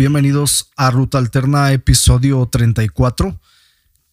Bienvenidos a Ruta Alterna, episodio 34.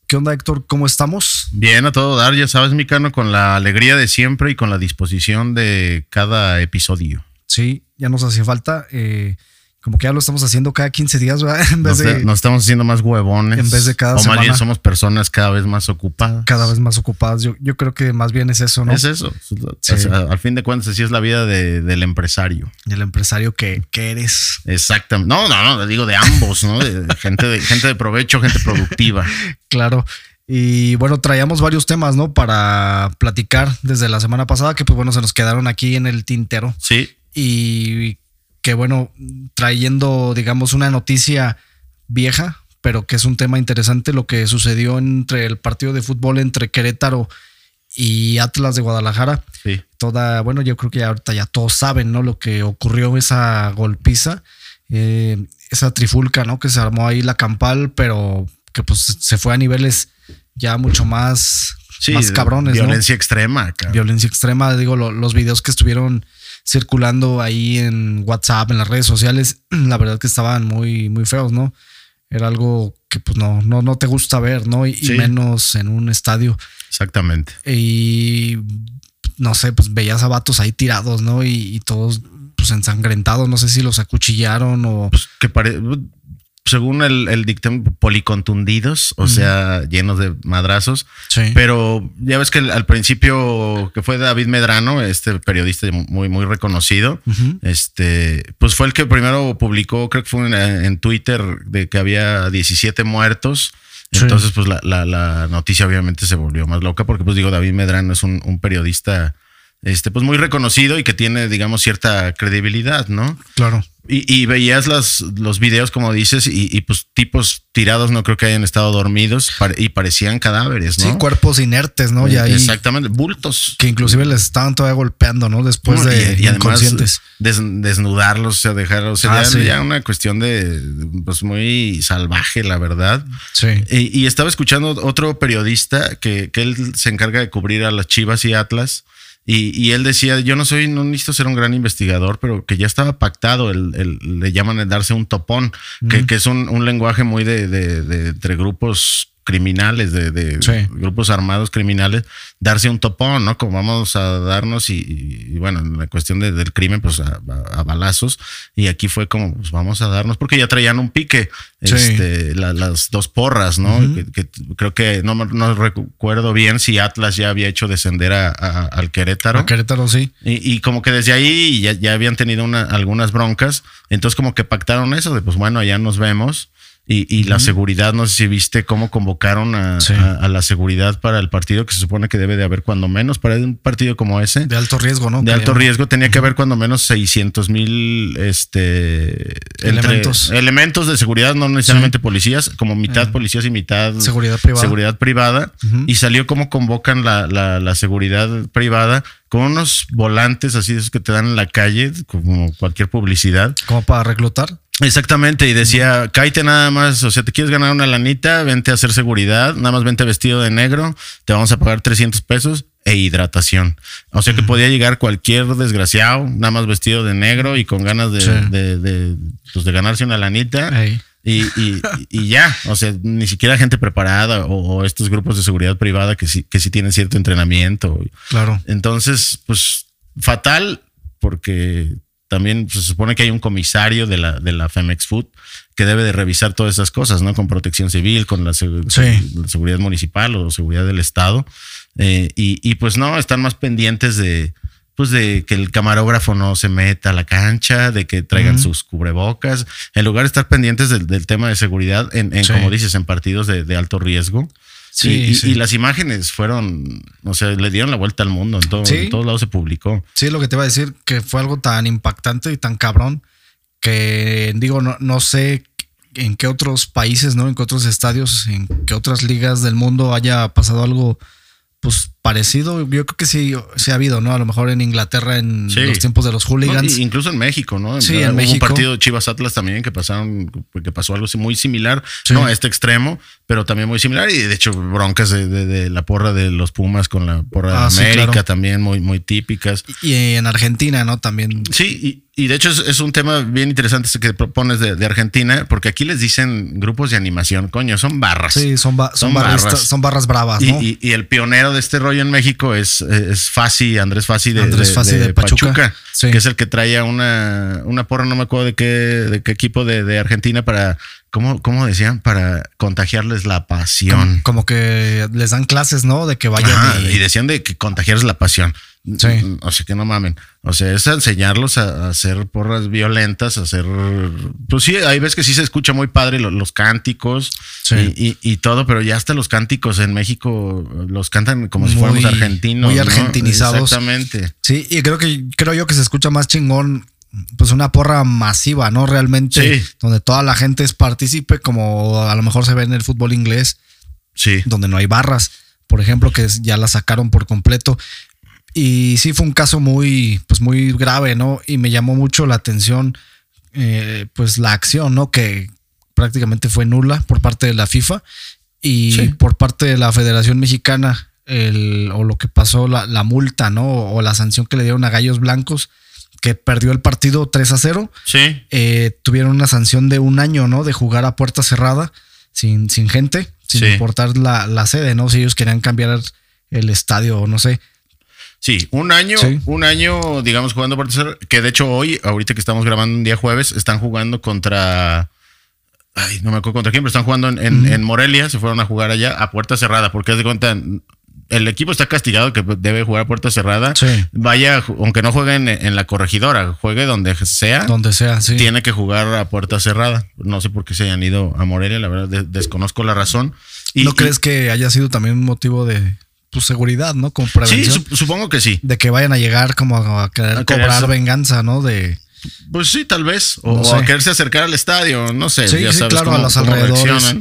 ¿Qué onda, Héctor? ¿Cómo estamos? Bien, a todo dar, ya sabes, mi cano, con la alegría de siempre y con la disposición de cada episodio. Sí, ya nos hacía falta. Eh, como que ya lo estamos haciendo cada 15 días, ¿verdad? En vez Nos, de nos estamos haciendo más huevones. En vez de cada O más semana. bien somos personas cada vez más ocupadas. cada vez más ocupados. Yo, yo creo que más bien es eso, ¿no? Es eso. Sí. O al fin de cuentas, así es la vida de- del empresario. El empresario que, que eres. Exactamente. No, no, no, digo de ambos, ¿no? De gente, de gente de provecho, gente productiva. Claro. Y bueno, traíamos varios temas, ¿no? Para platicar desde la semana pasada, que pues bueno, se nos quedaron aquí en el tintero. Sí, Y que bueno, trayendo, digamos, una noticia vieja, pero que es un tema interesante, lo que sucedió entre el partido de fútbol entre Querétaro y Atlas de Guadalajara. sí. Toda, bueno, yo creo que ya ahorita ya todos saben, ¿no? Lo que ocurrió, esa golpiza, eh, esa trifulca, ¿no? Que se armó ahí la campal, pero que pues se fue a niveles ya mucho más, Sí, más cabrones, ¿no? Violencia extrema, cabrón. violencia extrema. Digo, lo- los videos que estuvieron circulando ahí en WhatsApp, en las redes sociales, la verdad que estaban muy, muy feos, ¿no? Era algo que pues no, no, no te gusta ver, ¿no? Y, menos en un estadio. Exactamente. Y no sé, pues veías a vatos ahí tirados, ¿no? Y, y todos pues ensangrentados. No sé si los acuchillaron o. que pare- según el, el dictamen, policontundidos, o sea, llenos de madrazos. Sí. Pero ya ves que al principio, que fue David Medrano, este periodista muy, muy reconocido, este, pues fue el que primero publicó, creo que fue en, en Twitter, de que había 17 muertos. Sí. Entonces, pues la, la- la noticia obviamente se volvió más loca, porque pues digo, David Medrano es un, un periodista, este, pues muy reconocido y que tiene, digamos, cierta credibilidad, ¿no? Claro. Y, y veías las, los videos, como dices, y, y, pues tipos tirados, no creo que hayan estado dormidos y parecían cadáveres, ¿no? Sí, cuerpos inertes, ¿no? Ahí. Exactamente, bultos. Que inclusive les estaban todavía golpeando, ¿no? Después de y, y además inconscientes. des- desnudarlos, o sea, dejarlos. O sea, Ah, ya, sí. ya una cuestión de, pues muy salvaje, la verdad. Sí. Y, y estaba escuchando otro periodista que, que él se encarga de cubrir a las Chivas y Atlas. Y, y él decía, yo no soy, no necesito ser un gran investigador, pero que ya estaba pactado, el, el- le llaman el darse un topón, que, que es un, un lenguaje muy de, de- de- entre grupos criminales, de, de Sí. grupos armados criminales, darse un topón, ¿no? Como vamos a darnos y, y, bueno, en la cuestión de- del crimen, pues a, a- a balazos. Y aquí fue como, pues vamos a darnos, porque ya traían un pique, Sí. este, la- las dos porras, ¿no? que, que creo que no, no recuerdo bien si Atlas ya había hecho descender a, a- al Querétaro. A Querétaro, sí. Y, y como que desde ahí ya, ya habían tenido una- algunas broncas. Entonces como que pactaron eso de pues bueno, allá nos vemos. Y, y la seguridad, no sé si viste cómo convocaron a, Sí. a- a la seguridad para el partido que se supone que debe de haber cuando menos para un partido como ese. De alto riesgo, ¿no? De alto riesgo tenía que haber cuando menos 600 mil este, Elementos. elementos de seguridad, no necesariamente policías, como mitad policías y mitad Eh. Seguridad privada. seguridad privada. Y salió como convocan la, la- la seguridad privada con unos volantes así de esos que te dan en la calle, como cualquier publicidad. Como para reclutar. Exactamente, y decía, cállate nada más, o sea, te quieres ganar una lanita, vente a hacer seguridad, nada más vente vestido de negro, te vamos a pagar 300 pesos e hidratación. O sea que podía llegar cualquier desgraciado, nada más vestido de negro y con ganas de, Sí. de, de, pues, de ganarse una lanita. Y- y ya, o sea, ni siquiera gente preparada o, o estos grupos de seguridad privada que sí, que sí tienen cierto entrenamiento. Claro. Entonces, pues fatal, porque también pues, se supone que hay un comisario de la, de la Femex Food que debe de revisar todas esas cosas, ¿no? Con protección civil, con la, Sí. seguridad municipal o seguridad del Estado. Eh, y, y, pues no, están más pendientes de, pues de que el camarógrafo no se meta a la cancha, de que traigan sus cubrebocas, en lugar de estar pendientes del, del tema de seguridad en, en Sí. como dices, en partidos de, de alto riesgo. Sí, y, y- sí. y las imágenes fueron, o sea, le dieron la vuelta al mundo, en, todo- Sí. en todos lados se publicó. Sí, lo que te iba a decir, que fue algo tan impactante y tan cabrón que digo, no, no sé en qué otros países, ¿no? En qué otros estadios, en qué otras ligas del mundo haya pasado algo pues parecido. Yo creo que sí, sí ha habido, ¿no? A lo mejor en Inglaterra en los tiempos de los hooligans. incluso en México, ¿no? Sí, en México. un partido Chivas Atlas también que pasaron, que pasó algo muy similar, no a este extremo, pero también muy similar. Y de hecho, broncas de, la porra de los Pumas con la porra de ah, América también muy, muy típicas. Y en Argentina, ¿no? También. Sí, y, y de hecho es, un tema bien interesante que propones de, Argentina, porque aquí les dicen grupos de animación, coño, son barras. Sí, son, son, barras. son barras bravas. ¿no? Y, el pionero de este rollo en México es, es Fasi, Andrés Fasi de, de, Pachuca, que es el que traía una, una porra, no me acuerdo de qué, de qué equipo de, Argentina para ¿Cómo, ¿Cómo, decían? Para contagiarles la pasión. Como, que les dan clases, ¿no? De que vayan. y... decían de que contagiarles la pasión. Sí. O sea, que no mamen. O sea, es enseñarlos a, hacer porras violentas, a hacer. Pues sí, hay veces que sí se escucha muy padre los, cánticos y, todo, pero ya hasta los cánticos en México los cantan como si fuéramos argentinos. Muy argentinizados. Exactamente. Sí, y creo que creo yo que se escucha más chingón pues una porra masiva, ¿no? Realmente, donde toda la gente es partícipe, como a lo mejor se ve en el fútbol inglés, sí. donde no hay barras, por ejemplo, que ya la sacaron por completo. Y sí fue un caso muy, pues muy grave, ¿no? Y me llamó mucho la atención, eh, pues la acción, ¿no? Que prácticamente fue nula por parte de la FIFA y por parte de la Federación Mexicana, el, o lo que pasó, la, la, multa, ¿no? O la sanción que le dieron a Gallos Blancos, que perdió el partido 3 a 0. Sí. Eh, tuvieron una sanción de un año, ¿no? De jugar a puerta cerrada, sin, sin gente, sin importar la, la sede, ¿no? Si ellos querían cambiar el estadio o no sé. Sí, un año, un año, digamos, jugando por tercero, que de hecho hoy, ahorita que estamos grabando un día jueves, están jugando contra. Ay, no me acuerdo contra quién, pero están jugando en, Morelia, se fueron a jugar allá a puerta cerrada, porque es de cuenta, el equipo está castigado que debe jugar a puerta cerrada. Vaya, aunque no juegue en, la corregidora, juegue donde sea. Donde sea, sí. Tiene que jugar a puerta cerrada. No sé por qué se hayan ido a Morelia, la verdad, desconozco la razón. Y, ¿No crees que haya sido también un motivo de, tu seguridad, ¿no? Como prevención. Sí, supongo que sí. De que vayan a llegar como a querer cobrar venganza, ¿no? De. Pues sí, tal vez. O, a quererse acercar al estadio, no sé. Sí, ya sabes claro, a los alrededores.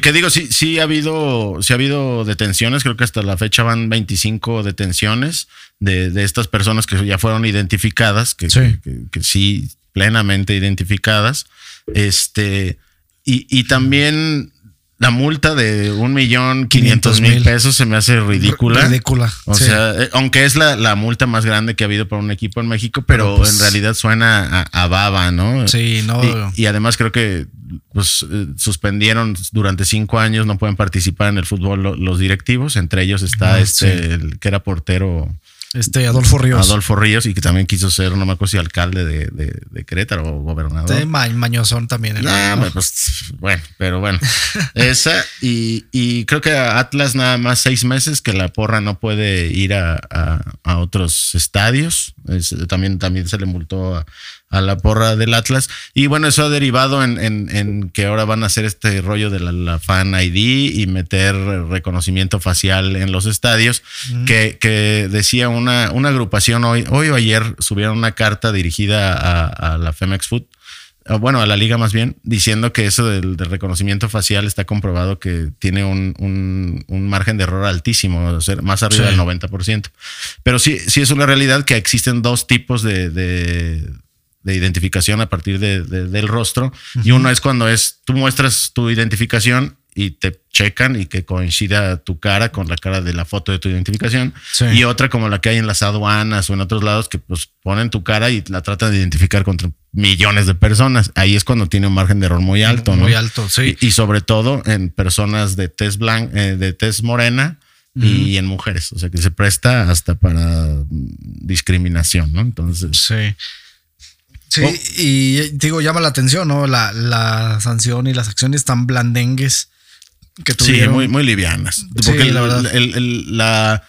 Que, digo, sí, sí ha habido, sí ha habido detenciones, creo que hasta la fecha van 25 detenciones de, de estas personas que ya fueron identificadas, que sí, que, sí plenamente identificadas. Este, y, y también la multa de un millón quinientos mil pesos se me hace ridícula. Ridícula. O sea, eh, aunque es la, multa más grande que ha habido para un equipo en México, pero, pues en realidad suena a, baba, ¿no? Sí, no. Y, además creo que pues, eh, suspendieron durante cinco años, no pueden participar en el fútbol los directivos. Entre ellos está ah, este, el que era portero. Este Adolfo Ríos. Adolfo Ríos y que también quiso ser, no me acuerdo si alcalde de, de, Querétaro o gobernador. Sí, mañozón también. pues, bueno, pero bueno. esa y, y, creo que Atlas nada más seis meses que la porra no puede ir a, a, otros estadios. también, también se le multó a, a la porra del Atlas. Y bueno, eso ha derivado en, en, que ahora van a hacer este rollo de la, Fan ID y meter reconocimiento facial en los estadios, que, que, decía una, una agrupación hoy, hoy o ayer subieron una carta dirigida a, la Femex Food bueno, a la liga más bien, diciendo que eso del, reconocimiento facial está comprobado que tiene un, un, margen de error altísimo, más arriba del 90%. Pero sí, sí es una realidad que existen dos tipos de, de identificación a partir de, del rostro. Y uno es cuando es, tú muestras tu identificación y te checan y que coincida tu cara con la cara de la foto de tu identificación. Y otra como la que hay en las aduanas o en otros lados que pues ponen tu cara y la tratan de identificar contra millones de personas. Ahí es cuando tiene un margen de error muy alto, Muy alto, sí. Y, sobre todo en personas de tez blanca, eh, de tez morena, y en mujeres, o sea que se presta hasta para discriminación, ¿no? Entonces. Sí. Sí, y digo, llama la atención, ¿no? La, la, sanción y las acciones tan blandengues que tuvieron. Sí, muy, muy livianas. Porque la, verdad. la,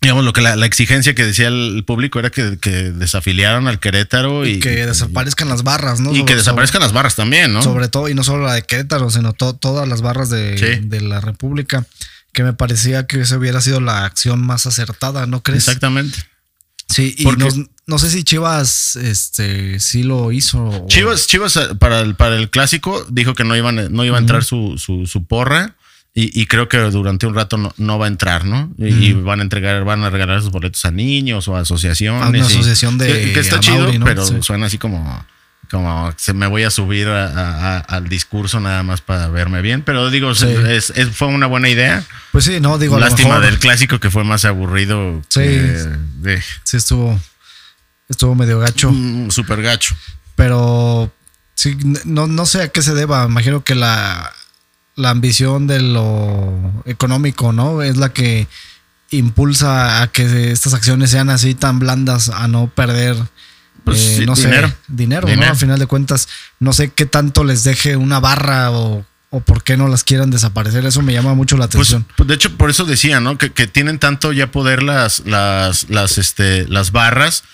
digamos, lo que la, exigencia que decía el público era que, que desafiliaran al Querétaro y, que desaparezcan las barras, ¿no? Y que desaparezcan las barras también, ¿no? Sobre todo, y no solo la de Querétaro, sino todas las barras de, de la República, que me parecía que esa hubiera sido la acción más acertada, ¿no crees? Exactamente. Sí, y no sé si Chivas este, sí lo hizo. Chivas, Chivas eh, para el, para el clásico dijo que no, iban, no iba a entrar su, su, porra. Y, creo que durante un rato no, va a entrar, ¿no? Y, van a entregar, van a regalar sus boletos a niños o a asociaciones. A una asociación de. Que, está chido, pero suena así como como se me voy a subir al discurso nada más para verme bien, pero digo, es, fue una buena idea. Pues sí, no, digo, lástima del clásico que fue más aburrido. Sí, sí estuvo, estuvo medio gacho. Mm, Súper gacho. Pero sí, no, no sé a qué se deba, imagino que la, la ambición de lo económico, ¿no? Es la que impulsa a que estas acciones sean así tan blandas, a no perder pues, eh, no dinero. Sé, dinero, ¿no? A final de cuentas, no sé qué tanto les deje una barra o, por qué no las quieran desaparecer. Eso me llama mucho la pues, atención. Pues, de hecho, por eso decía, ¿no? Que, que, tienen tanto ya poder las, las, las, este, las barras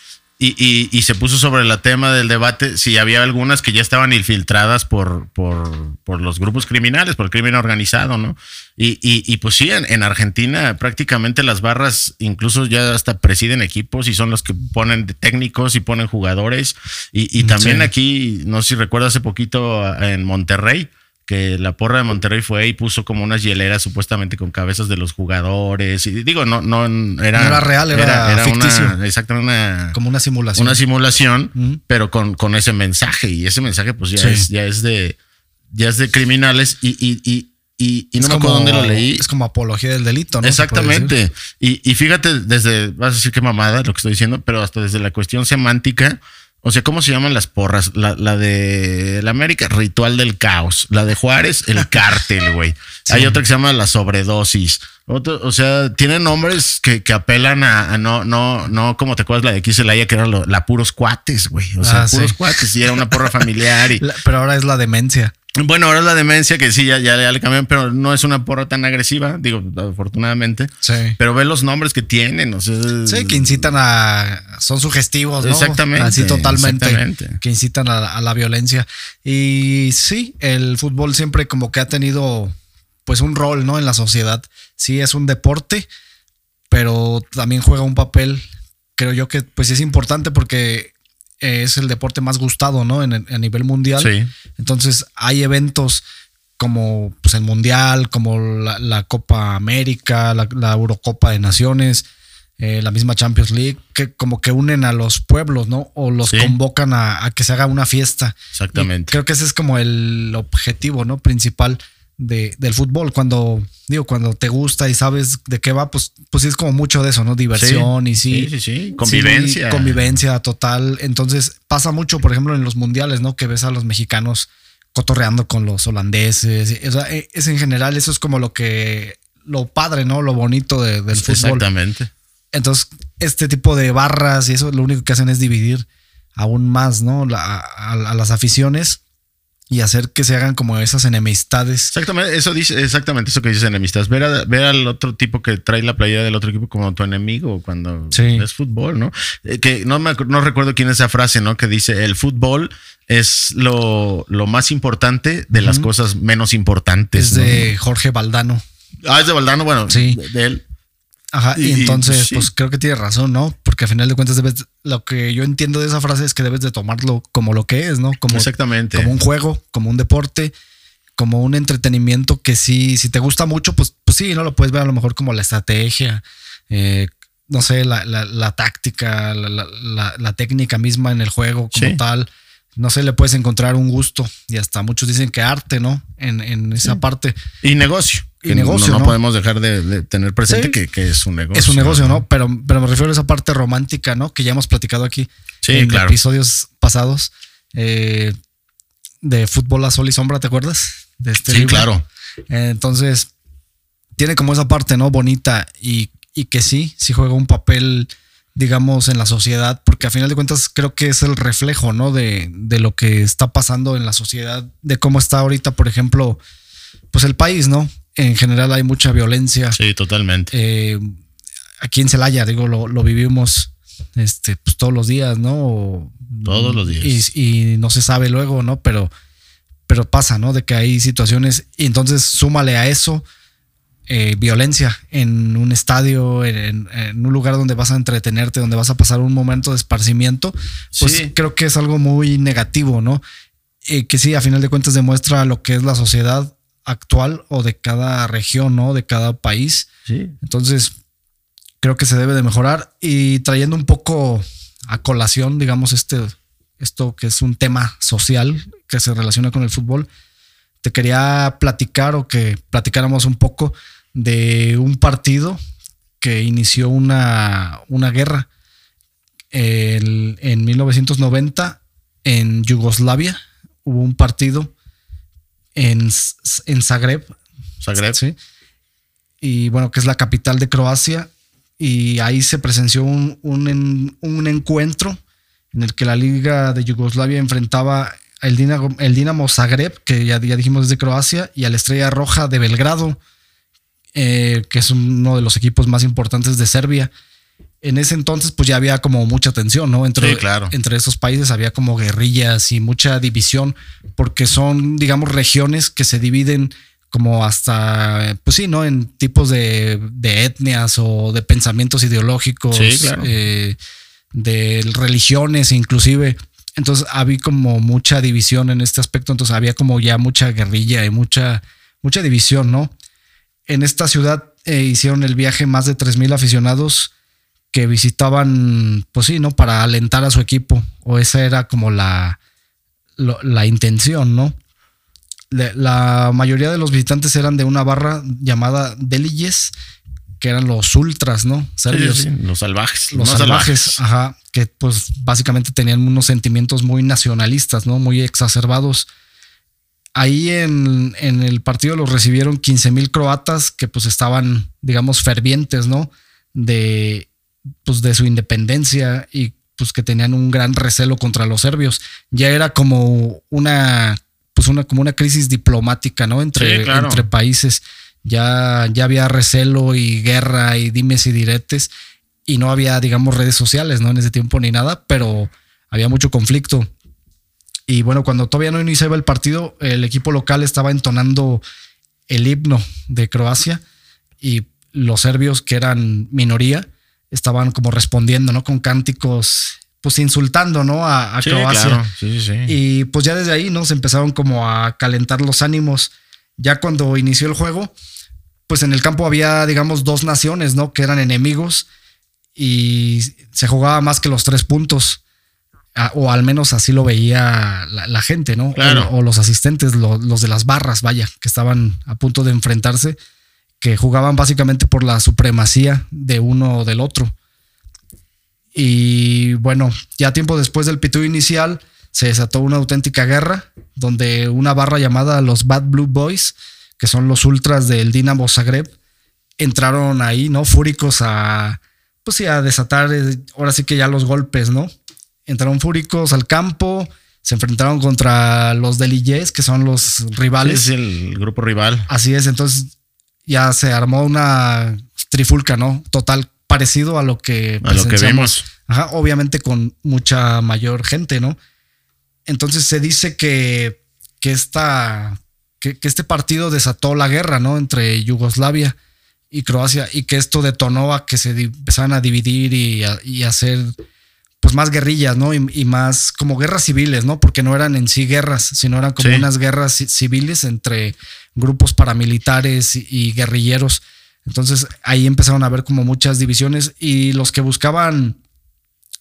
y, y, se puso sobre el tema del debate si había algunas que ya estaban infiltradas por, por, por los grupos criminales, por el crimen organizado, ¿no? Y, y pues sí, en, Argentina prácticamente las barras incluso ya hasta presiden equipos y son los que ponen técnicos y ponen jugadores. Y, también aquí, no sé si recuerdo hace poquito en Monterrey, que la porra de Monterrey fue y puso como unas hieleras supuestamente con cabezas de los jugadores. Y digo, no, no era. era real, era, era, ficticio. Una, exactamente una. Como una simulación. Una simulación, pero con, con ese mensaje. Y ese mensaje, pues ya es, ya es de. Ya es de criminales. Y, y, y, y, no me acuerdo dónde lo leí. Es como apología del delito, ¿no? Exactamente. Y, y fíjate, desde, vas a decir qué mamada lo que estoy diciendo, pero hasta desde la cuestión semántica, o sea, ¿cómo se llaman las porras? La, de la América, Ritual del Caos. La de Juárez, el cártel, güey. Hay otra que se llama la sobredosis. o sea, tienen nombres que, apelan a, no, no, no, como te acuerdas la de aquí Celaya, que era la puros cuates, güey. O sea, ah, puros cuates y era una porra familiar. Y, pero ahora es la demencia. Bueno, ahora es la demencia que sí, ya, ya, le cambian, pero no es una porra tan agresiva, digo, afortunadamente. Sí. Pero ve los nombres que tienen, o sea, Sí, que incitan a. Son sugestivos, ¿no? Exactamente. Así totalmente. Que incitan a, la violencia. Y sí, el fútbol siempre como que ha tenido, pues, un rol, ¿no? En la sociedad. Sí, es un deporte, pero también juega un papel, creo yo que, pues, es importante porque es el deporte más gustado, ¿no? En, a nivel mundial. Sí. Entonces hay eventos como pues, el Mundial, como la, Copa América, la, Eurocopa de Naciones, eh, la misma Champions League, que como que unen a los pueblos, ¿no? O los convocan a, que se haga una fiesta. Exactamente. creo que ese es como el objetivo, ¿no? Principal de, del fútbol. Cuando, digo, cuando te gusta y sabes de qué va, pues, pues sí es como mucho de eso, ¿no? Diversión y sí. Sí, sí, Convivencia. convivencia total. Entonces pasa mucho, por ejemplo, en los mundiales, ¿no? Que ves a los mexicanos cotorreando con los holandeses. E, es en general, eso es como lo que, lo padre, ¿no? Lo bonito del fútbol. Exactamente. Entonces, este tipo de barras y eso lo único que hacen es dividir aún más, ¿no? a las aficiones y hacer que se hagan como esas enemistades. Exactamente, eso dice, exactamente eso que dices enemistades. Ver, al otro tipo que trae la playera del otro equipo como tu enemigo cuando es fútbol, ¿no? Eh, que no me no recuerdo quién es esa frase, ¿no? Que dice el fútbol es lo, más importante de las cosas menos importantes. Es de Jorge Valdano. Ah, es de Valdano, bueno, sí. de él. Ajá, y, entonces, pues creo que tiene razón, ¿no? Porque a final de cuentas debes, lo que yo entiendo de esa frase es que debes de tomarlo como lo que es, ¿no? Como, Exactamente. Como un juego, como un deporte, como un entretenimiento que sí, si te gusta mucho, pues, pues sí, ¿no? Lo puedes ver a lo mejor como la estrategia, eh, no sé, la, la, táctica, la, la, técnica misma en el juego como tal. No sé, le puedes encontrar un gusto y hasta muchos dicen que arte, ¿no? En, en esa parte. Y negocio y negocio. No, podemos dejar de, tener presente que, es un negocio. Es un negocio, ¿no? Pero, pero me refiero a esa parte romántica, ¿no? Que ya hemos platicado aquí en episodios pasados eh, de fútbol a sol y sombra, ¿te acuerdas? De este sí, claro. entonces, tiene como esa parte, ¿no? Bonita y, y que sí, sí juega un papel digamos, en la sociedad, porque a final de cuentas creo que es el reflejo, ¿no? De, de, lo que está pasando en la sociedad, de cómo está ahorita, por ejemplo, pues el país, ¿no? En general hay mucha violencia. Sí, totalmente. Eh, aquí en Celaya, digo, lo, vivimos este, pues, todos los días, ¿no? todos los días. Y, no se sabe luego, ¿no? Pero, pero pasa, ¿no? De que hay situaciones. Y entonces súmale a eso eh, violencia en un estadio, en, un lugar donde vas a entretenerte, donde vas a pasar un momento de esparcimiento. Pues creo que es algo muy negativo, ¿no? Eh, que sí, a final de cuentas demuestra lo que es la sociedad actual o de cada región, ¿no? De cada país. Sí. Entonces, creo que se debe de mejorar y trayendo un poco a colación, digamos, este, esto que es un tema social que se relaciona con el fútbol, te quería platicar o que platicáramos un poco de un partido que inició una, una guerra el- en 1990 en Yugoslavia. Hubo un partido en, en Zagreb, Zagreb. Sí. Y bueno, que es la capital de Croacia. Y ahí se presenció un, un, un encuentro en el que la Liga de Yugoslavia enfrentaba el Dinamo, el Dinamo Zagreb, que ya, ya dijimos es de Croacia, y a la Estrella Roja de Belgrado, eh, que es uno de los equipos más importantes de Serbia. En ese entonces, pues ya había como mucha tensión, ¿no? Entre, Sí, claro. entre esos países había como guerrillas y mucha división, porque son, digamos, regiones que se dividen como hasta, pues sí, ¿no? En tipos de, de etnias o de pensamientos ideológicos, Sí, claro. eh, de religiones inclusive. Entonces había como mucha división en este aspecto, entonces había como ya mucha guerrilla y mucha, mucha división, ¿no? En esta ciudad eh, hicieron el viaje más de 3.000 aficionados que visitaban, pues sí, ¿no? Para alentar a su equipo, o esa era como la, la intención, ¿no? La mayoría de los visitantes eran de una barra llamada Deliges, que eran los ultras, ¿no? Serbios sí, sí, Los salvajes. los más salvajes, ajá, que pues básicamente tenían unos sentimientos muy nacionalistas, ¿no? Muy exacerbados. Ahí en, en el partido los recibieron 15 mil croatas que pues estaban, digamos, fervientes, ¿no? De, pues, de su independencia y pues que tenían un gran recelo contra los serbios. Ya era como una, pues una, como una crisis diplomática, ¿no? Entre, Sí, claro. entre países. Ya, ya había recelo y guerra y dimes y diretes y no había, digamos, redes sociales, ¿no? En ese tiempo ni nada, pero había mucho conflicto. Y bueno, cuando todavía no iniciaba el partido, el equipo local estaba entonando el himno de Croacia y los serbios, que eran minoría, estaban como respondiendo, ¿no? Con cánticos, pues insultando, ¿no? A, a Sí, Croacia. claro. Sí, sí, sí. Y pues ya desde ahí, ¿no? Se empezaron como a calentar los ánimos. Ya cuando inició el juego, pues en el campo había, digamos, dos naciones, ¿no? Que eran enemigos y se jugaba más que los tres puntos. O al menos así lo veía la, la gente, ¿no? Claro. O, o los asistentes, lo- los de las barras, vaya, que estaban a punto de enfrentarse, que jugaban básicamente por la supremacía de uno o del otro. Y bueno, ya tiempo después del pito inicial, se desató una auténtica guerra, donde una barra llamada los Bad Blue Boys, que son los ultras del Dinamo Zagreb, entraron ahí, ¿no? Fúricos a, pues sí, a desatar, eh, ahora sí que ya los golpes, ¿no? Entraron fúricos al campo, se enfrentaron contra los Deliyes, que son los rivales. Sí, el grupo rival. Así es, entonces ya se armó una trifulca, ¿no? Total, parecido a lo que A lo que vimos. Ajá, obviamente con mucha mayor gente, ¿no? Entonces se dice que, que, esta, que, que este partido desató la guerra, ¿no? Entre Yugoslavia y Croacia y que esto detonó a que se empezaran a dividir y, a, y hacer pues más guerrillas, ¿no? Y, y más como guerras civiles, ¿no? Porque no eran en sí guerras, sino eran como Sí. unas guerras ci- civiles entre grupos paramilitares y, y guerrilleros. Entonces ahí empezaron a haber como muchas divisiones y los que buscaban,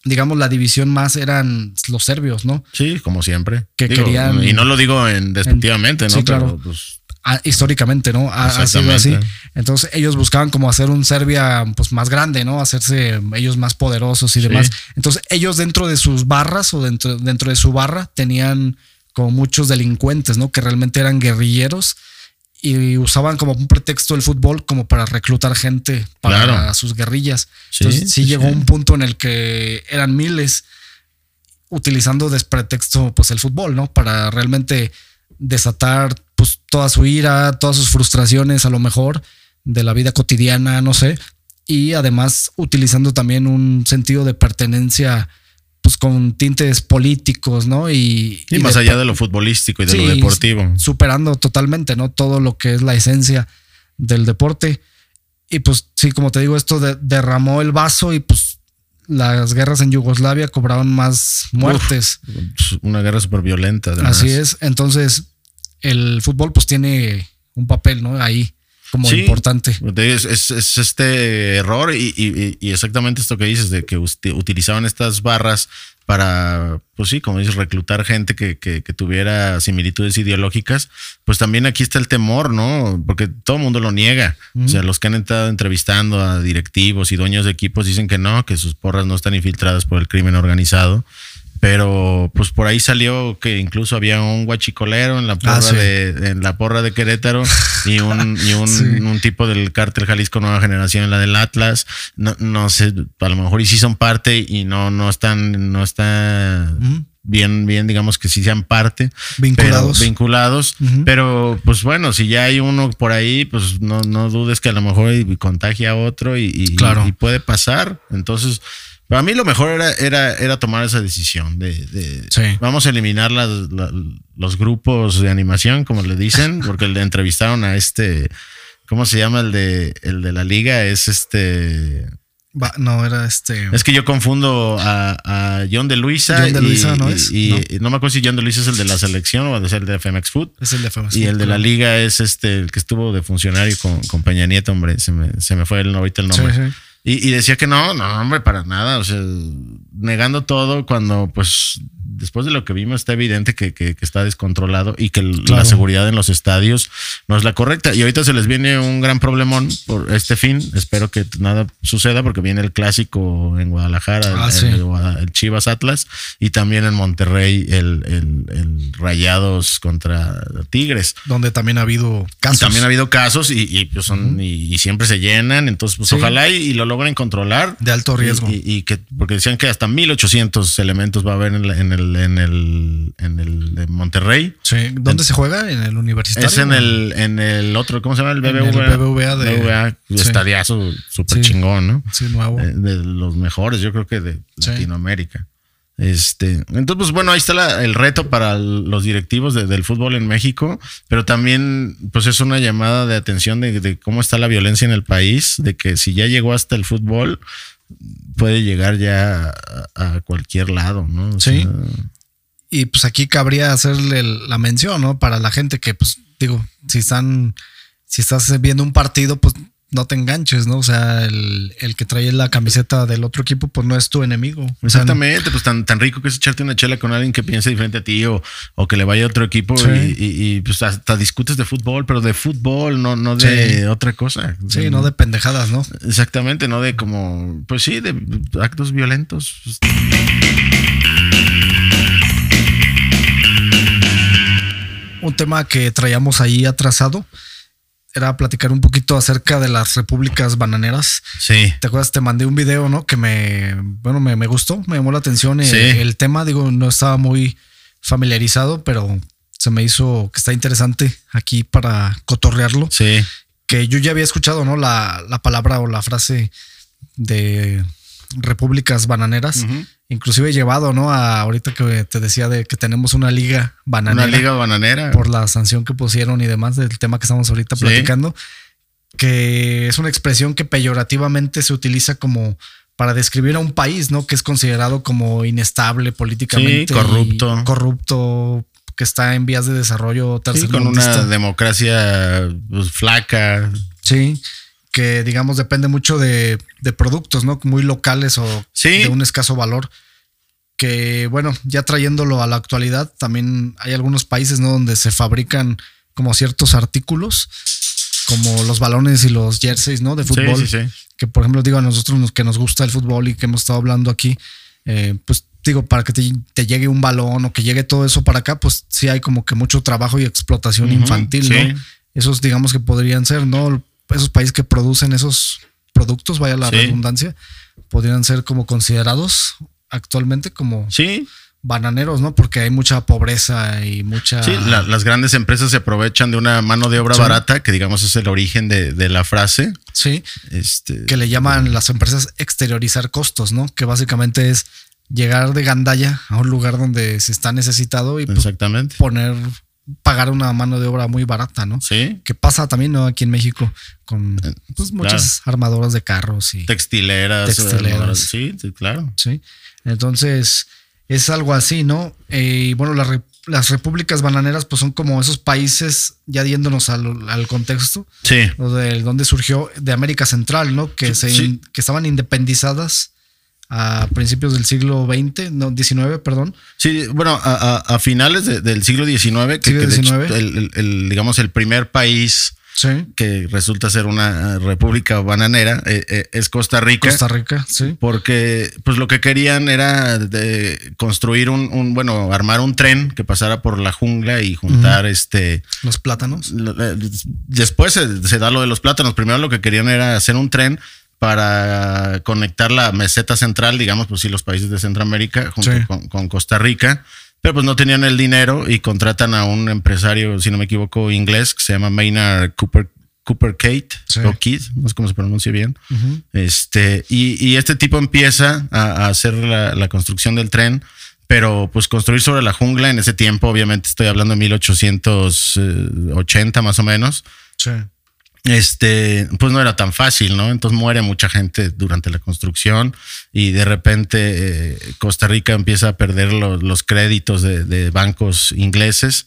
digamos, la división más eran los serbios, ¿no? Sí, como siempre. Que Digo, querían- Y no lo digo en despectivamente, ¿no? Sí, claro. Pero, pues, Históricamente, ¿no? Ha, ha sido así. Entonces ellos buscaban como hacer un Serbia pues más grande, ¿no? Hacerse ellos más poderosos y Sí. demás. Entonces ellos dentro de sus barras o dentro, dentro de su barra tenían como muchos delincuentes, ¿no? Que realmente eran guerrilleros y usaban como un pretexto el fútbol como para reclutar gente para Claro. sus guerrillas. Sí, Entonces sí, sí, llegó un punto en el que eran miles utilizando de pretexto pues el fútbol, ¿no? Para realmente desatar pues toda su ira, todas sus frustraciones a lo mejor de la vida cotidiana, no sé, y además utilizando también un sentido de pertenencia pues con tintes políticos, ¿no? Y, y más de- allá de lo futbolístico y de Sí, lo deportivo. superando totalmente, ¿no? Todo lo que es la esencia del deporte. Y pues sí, como te digo, esto de- derramó el vaso y pues las guerras en Yugoslavia cobraron más muertes. Una guerra súper violenta. además. Así es. Entonces, el fútbol pues tiene un papel, ¿no? Ahí como importante. Es, es, este error y, exactamente esto que dices, de que utilizaban estas barras para, pues sí, como dices, reclutar gente que, que, tuviera similitudes ideológicas, pues también aquí está el temor, ¿no? Porque todo el mundo lo niega. O sea, los que han estado entrevistando a directivos y dueños de equipos dicen que no, que sus porras no están infiltradas por el crimen organizado. Pero pues por ahí salió que incluso había un guachicolero en la porra, ah, de, en la porra de Querétaro y un, y un, tipo del cártel Jalisco Nueva Generación en la del Atlas. No, no sé, a lo mejor y sí son parte y no, no están, no está bien, bien, digamos que sí sean parte. Vinculados. Pero, vinculados. Pero pues bueno, si ya hay uno por ahí, pues no, no dudes que a lo mejor contagia a otro y, y, y puede pasar. Entonces para mí lo mejor era, era, era tomar esa decisión de, vamos a eliminar los grupos de animación, como le dicen, porque le entrevistaron a este, ¿cómo se llama el de, el de la liga? Es este... no, era este. Es que yo confundo a, John de Luisa. John de Luisa no es. Y, no. me acuerdo si John de Luisa es el de la selección o es el de FMX Food. Es el de FMX Y el de la liga es este, el que estuvo de funcionario con, con Peña Nieto, hombre. Se me, se me fue el, ahorita el nombre. Sí, sí. Y, decía que no, no, hombre, para nada. O sea, negando todo cuando, pues, después de lo que vimos, está evidente que, que, está descontrolado y que la seguridad en los estadios no es la correcta. Y ahorita se les viene un gran problemón por este fin. Espero que nada suceda porque viene el clásico en Guadalajara, ah, el, Chivas Atlas, y también en Monterrey el, el, Rayados contra Tigres. Donde también ha habido casos. También ha habido casos y, pues son, y, siempre se llenan. Entonces, pues ojalá y, lo logren controlar. De alto riesgo. Y, que, porque decían que hasta 1800 elementos va a haber en, en el en el, en el de Monterrey. Sí. ¿Dónde se juega? ¿En el universitario? Es en el, en el otro, ¿cómo se llama? El BBVA. El BBVA de. BBVA, estadiazo súper chingón, ¿no? Sí, nuevo. Eh, de los mejores, yo creo que de Latinoamérica. Este, entonces, pues bueno, ahí está el reto para los directivos del fútbol en México, pero también, pues es una llamada de atención de, de, cómo está la violencia en el país, de que si ya llegó hasta el fútbol, puede llegar ya a, cualquier lado, ¿no? sí. y pues aquí cabría hacerle la mención, ¿no? Para la gente que, pues, digo, si están, si estás viendo un partido, pues no te enganches, ¿no? O sea, el, que trae la camiseta del otro equipo, pues no es tu enemigo. Exactamente, pues tan, tan rico que es echarte una chela con alguien que piense diferente a ti o, o que le vaya a otro equipo y, pues hasta discutes de fútbol, pero de fútbol, no, no de otra cosa. Sí, no de pendejadas, ¿no? Exactamente, no de como, pues sí, de actos violentos. Un tema que traíamos ahí atrasado era platicar un poquito acerca de las repúblicas bananeras. Sí. ¿Te acuerdas? Te mandé un video, ¿no? Que me, bueno, me, gustó, me llamó la atención eh, el, tema. Digo, no estaba muy familiarizado, pero se me hizo que está interesante aquí para cotorrearlo. Sí. Que yo ya había escuchado, ¿no? La, la palabra o la frase de repúblicas bananeras. Inclusive llevado, ¿no? A ahorita que te decía de que tenemos una liga bananera. Una liga bananera. Por la sanción que pusieron y demás del tema que estamos ahorita platicando. Que es una expresión que peyorativamente se utiliza como para describir a un país, ¿no? Que es considerado como inestable políticamente. corrupto. Corrupto, que está en vías de desarrollo sí, con una democracia pues, flaca. Sí que digamos depende mucho de, productos, ¿no? Muy locales o de un escaso valor. Que bueno, ya trayéndolo a la actualidad, también hay algunos países, ¿no? Donde se fabrican como ciertos artículos, como los balones y los jerseys, ¿no? De fútbol. Sí, sí, sí. Que por ejemplo, digo a nosotros que nos gusta el fútbol y que hemos estado hablando aquí, eh, pues digo, para que te, llegue un balón o que llegue todo eso para acá, pues sí hay como que mucho trabajo y explotación infantil, ¿no? Esos digamos que podrían ser, ¿no? Esos países que producen esos productos, vaya la redundancia, podrían ser como considerados actualmente como sí. bananeros, ¿no? Porque hay mucha pobreza y mucha... Sí, las grandes empresas se aprovechan de una mano de obra barata, que digamos es el origen de, la frase. Sí. Este, que le llaman las empresas exteriorizar costos, ¿no? Que básicamente es llegar de gandalla a un lugar donde se está necesitado y pues, Exactamente. poner pagar una mano de obra muy barata, ¿no? Sí. Que pasa también, ¿no? Aquí en México con eh, pues, muchas armadoras de carros y textileras. Textileras. Sí, sí, claro. Sí. Entonces, es algo así, ¿no? Eh, y bueno, las las repúblicas bananeras pues son como esos países, ya yéndonos al, al contexto, Sí. o de donde surgió de América Central, ¿no? Que, se, Sí. que estaban independizadas a principios del siglo XX, no, 19, perdón. Sí, bueno, a, a- a finales de- del siglo XIX, que, Siglo que de hecho XIX. el, el- el, digamos, el primer país Sí. que resulta ser una república bananera eh, eh, es Costa Rica. Costa Rica, sí. Porque pues lo que querían era de construir un, un, bueno, armar un tren que pasara por la jungla y juntar este Los plátanos. eh, Después se, se da lo de los plátanos. Primero lo que querían era hacer un tren para conectar la meseta central, digamos, pues sí, los países de Centroamérica junto Sí. con, con Costa Rica. Pero pues no tenían el dinero y contratan a un empresario, si no me equivoco, inglés, que se llama Maynard Cooper, Cooper Kate Sí. o Keith, no sé cómo se pronuncia bien. Este, y, y este tipo empieza a, a hacer la, la construcción del tren, pero pues construir sobre la jungla en ese tiempo, obviamente estoy hablando de 1880 más o menos, Sí. Este, pues no era tan fácil, ¿no? Entonces muere mucha gente durante la construcción y de repente eh, Costa Rica empieza a perder lo- los créditos de, de bancos ingleses.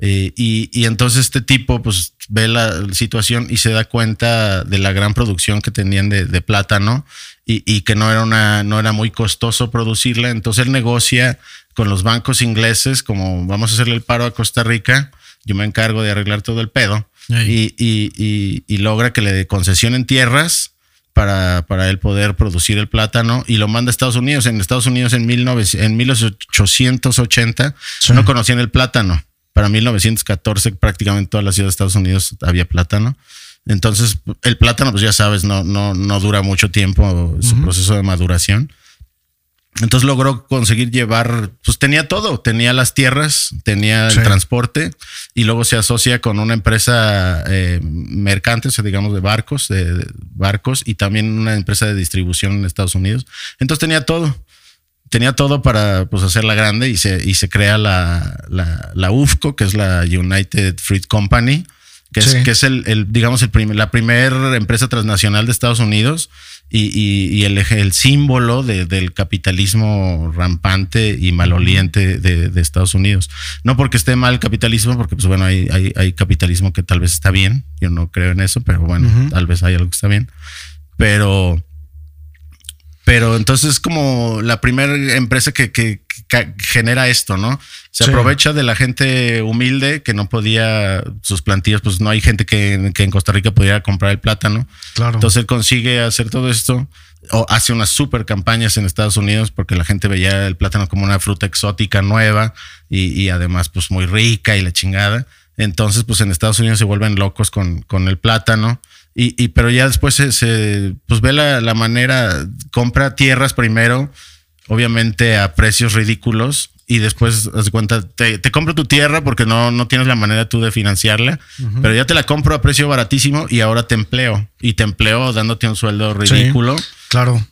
eh, y, y entonces este tipo pues ve la situación y se da cuenta de la gran producción que tenían de, de plátano y, y que no era una no era muy costoso producirla entonces él negocia con los bancos ingleses como vamos a hacerle el paro a Costa Rica yo me encargo de arreglar todo el pedo. Y, y- y- y logra que le concesionen tierras para, para él poder producir el plátano y lo manda a Estados Unidos. En Estados Unidos en, 19 en 1880 Sí. no conocían el plátano. Para 1914 prácticamente toda la ciudad de Estados Unidos había plátano. Entonces el plátano, pues ya sabes, no, no, no dura mucho tiempo su proceso de maduración. Entonces logró conseguir llevar, pues tenía todo, tenía las tierras, tenía Sí. el transporte y luego se asocia con una empresa eh, mercante, o sea, digamos de barcos, de, de barcos y también una empresa de distribución en Estados Unidos. Entonces tenía todo, tenía todo para pues hacerla grande y se, y se crea la, la, la UFCO, que es la United Fruit Company, que es, Sí. que es el, el, digamos, el primer- la primera empresa transnacional de Estados Unidos y, y- y el, el símbolo de- del capitalismo rampante y maloliente de, de Estados Unidos. No porque esté mal el capitalismo, porque pues bueno, hay, hay, hay capitalismo que tal vez está bien, yo no creo en eso, pero bueno, Ujú. tal vez hay algo que está bien. Pero, pero entonces es como la primera empresa que, que- que genera esto, ¿no? Se Sí. aprovecha de la gente humilde que no podía, sus plantillas, pues no hay gente que, que en Costa Rica pudiera comprar el plátano. Claro. Entonces él consigue hacer todo esto, o hace unas super campañas en Estados Unidos porque la gente veía el plátano como una fruta exótica nueva y, y además pues muy rica y la chingada. Entonces pues en Estados Unidos se vuelven locos con, con el plátano. Y, y- pero ya después se, se, pues ve la, la manera, compra tierras primero, obviamente a precios ridículos y después haz de cuenta, te, te compro tu tierra porque no, no tienes la manera tú de financiarla, pero ya te la compro a precio baratísimo y ahora te empleo y te empleo dándote un sueldo ridículo. Claro.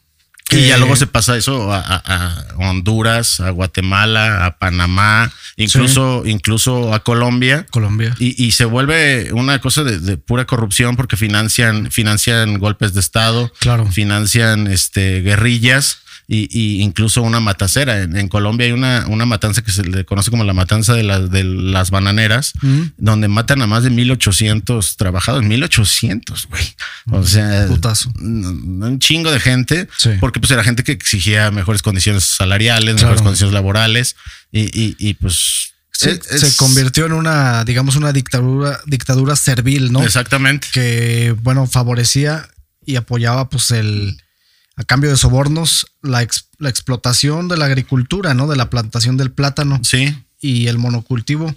Y ya luego se pasa eso a, a- a Honduras, a Guatemala, a Panamá, incluso, incluso a Colombia. Colombia. Y, y se vuelve una cosa de, de pura corrupción porque financian, financian golpes de Estado, Claro. financian este, guerrillas y, y incluso una matacera. En, en Colombia hay una, una matanza que se le conoce como la matanza de, las de las bananeras, donde matan a más de 1800 trabajadores. 1800, güey. O sea, Putazo. un chingo de gente, Sí. porque pues era gente que exigía mejores condiciones salariales, Claro. mejores condiciones laborales y, y- y, pues... Se, es- se es- convirtió en una, digamos, una dictadura, dictadura servil, ¿no? Exactamente. Que, bueno, favorecía y apoyaba, pues, el, a cambio de sobornos, la, ex- la explotación de la agricultura, ¿no? De la plantación del plátano Sí, y el monocultivo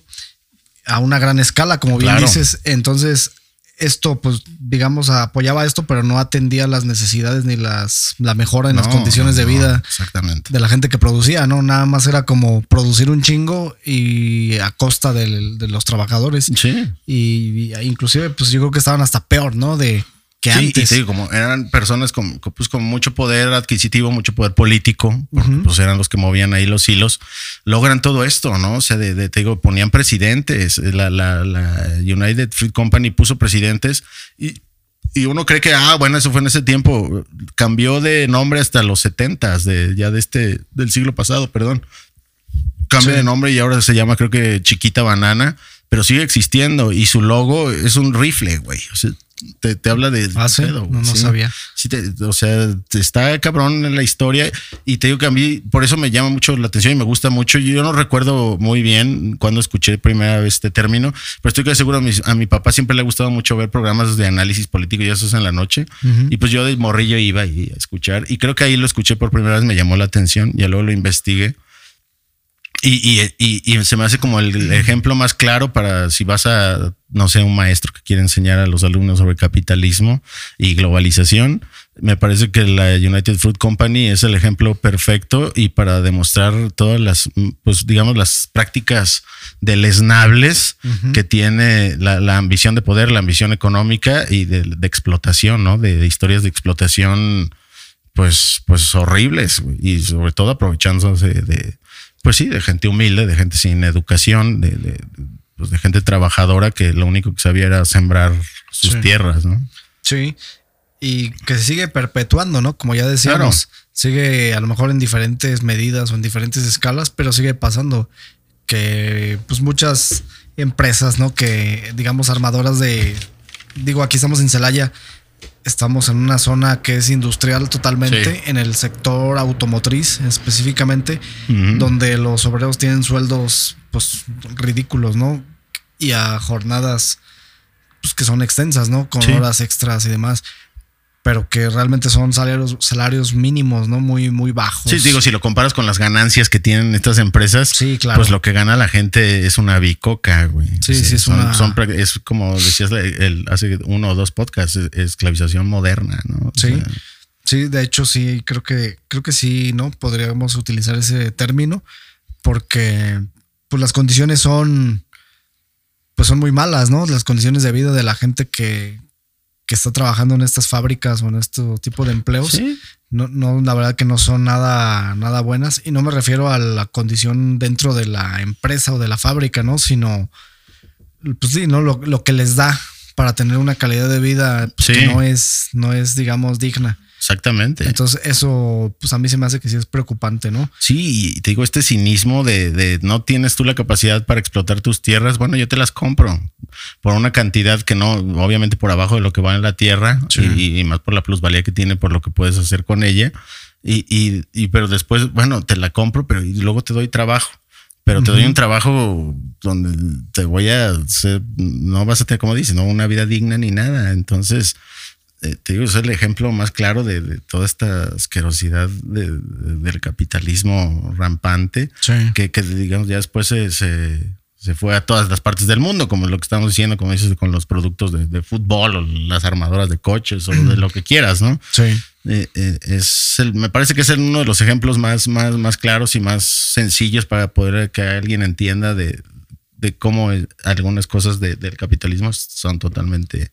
a una gran escala, como bien Claro. dices. Entonces, esto, pues, digamos, apoyaba esto, pero no atendía las necesidades ni las, la mejora en las condiciones de no, vida Exactamente. de la gente que producía, ¿no? Nada más era como producir un chingo y a costa del- de los trabajadores. Sí. Y, y inclusive, pues yo creo que estaban hasta peor, ¿no? De que Sí, antes. digo, como eran personas con, pues, con mucho poder adquisitivo, mucho poder político, porque pues eran los que movían ahí los hilos, logran todo esto, ¿no? O sea, de, de- te digo, ponían presidentes, la, la, la United Fruit Company puso presidentes y, y uno cree que, ah, bueno, eso fue en ese tiempo, cambió de nombre hasta los setentas, de, ya de este, del siglo pasado, perdón. cambia de nombre y ahora se llama creo que Chiquita Banana, pero sigue existiendo y su logo es un rifle, güey. O sea, te, te habla de... Ah, sí, pedo, no, güey, no sí. sabía. Sí, te- o sea, te está cabrón en la historia y te digo que a mí por eso me llama mucho la atención y me gusta mucho. Yo no recuerdo muy bien cuando escuché primera vez este término, pero estoy casi seguro a mi, a mi papá siempre le ha gustado mucho ver programas de análisis político y eso es en la noche. Y pues yo de morrillo iba ahí a escuchar y creo que ahí lo escuché por primera vez, me llamó la atención, ya luego lo investigué. Y, y- y- y se me hace como el ejemplo más claro para si vas a, no sé, un maestro que quiere enseñar a los alumnos sobre capitalismo y globalización. Me parece que la United Fruit Company es el ejemplo perfecto y para demostrar todas las, pues digamos, las prácticas deleznables que tiene la, la ambición de poder, la ambición económica y de, de explotación, ¿no? De, de historias de explotación, pues, pues horribles y sobre todo aprovechándose de, pues sí, de gente humilde, de gente sin educación, de, de, pues de gente trabajadora que lo único que sabía era sembrar sus Sí. tierras, ¿no? Sí. Y que se sigue perpetuando, ¿no? Como ya decíamos, sigue a lo mejor en diferentes medidas o en diferentes escalas, pero sigue pasando que pues muchas empresas, ¿no? Que digamos armadoras de, digo, aquí estamos en Celaya, estamos en una zona que es industrial totalmente, Sí. en el sector automotriz específicamente, donde los obreros tienen sueldos pues ridículos, ¿no? Y a jornadas pues, que son extensas, ¿no? Con Sí. horas extras y demás. Pero que realmente son salarios, salarios mínimos, ¿no? Muy, muy bajos. Sí, digo, si lo comparas con las ganancias que tienen estas empresas, Sí, claro. pues lo que gana la gente es una bicoca, güey. Sí, sí, es son- una- son es como decías el, hace uno o dos podcasts, es- esclavización moderna, ¿no? O Sí. sea, Sí, de hecho sí, creo que, creo que sí, ¿no? Podríamos utilizar ese término porque pues las condiciones son pues son muy malas, ¿no? Las condiciones de vida de la gente que, que está trabajando en estas fábricas o en este tipo de empleos. sí. No, no, la verdad que no son nada, nada buenas. Y no me refiero a la condición dentro de la empresa o de la fábrica, ¿no? Sino, pues sí, ¿no? Lo, lo que les da para tener una calidad de vida pues, Sí. que no es, no es, digamos, digna. Exactamente. Entonces, eso, pues a mí se me hace que sí es preocupante, ¿no? Sí, y te digo, este cinismo de, de no tienes tú la capacidad para explotar tus tierras, bueno, yo te las compro por una cantidad que no, obviamente por abajo de lo que va en la tierra Sí. y, y más por la plusvalía que tiene, por lo que puedes hacer con ella. Y, y, y pero después, bueno, te la compro, pero y luego te doy trabajo. Pero te doy un trabajo donde te voy a hacer, no vas a tener, como dices, no una vida digna ni nada. Entonces, eh, te digo, es el ejemplo más claro de, de toda esta asquerosidad de- de- del capitalismo rampante, Sí. que, que, digamos ya después se, se, se fue a todas las partes del mundo, como lo que estamos diciendo, como dices, con los productos de, fútbol o las armadoras de coches o de lo que quieras, ¿no? Sí. Eh, eh, es el- me parece que es el- uno de los ejemplos más, más, más claros y más sencillos para poder que alguien entienda de, de cómo algunas cosas de- del capitalismo son totalmente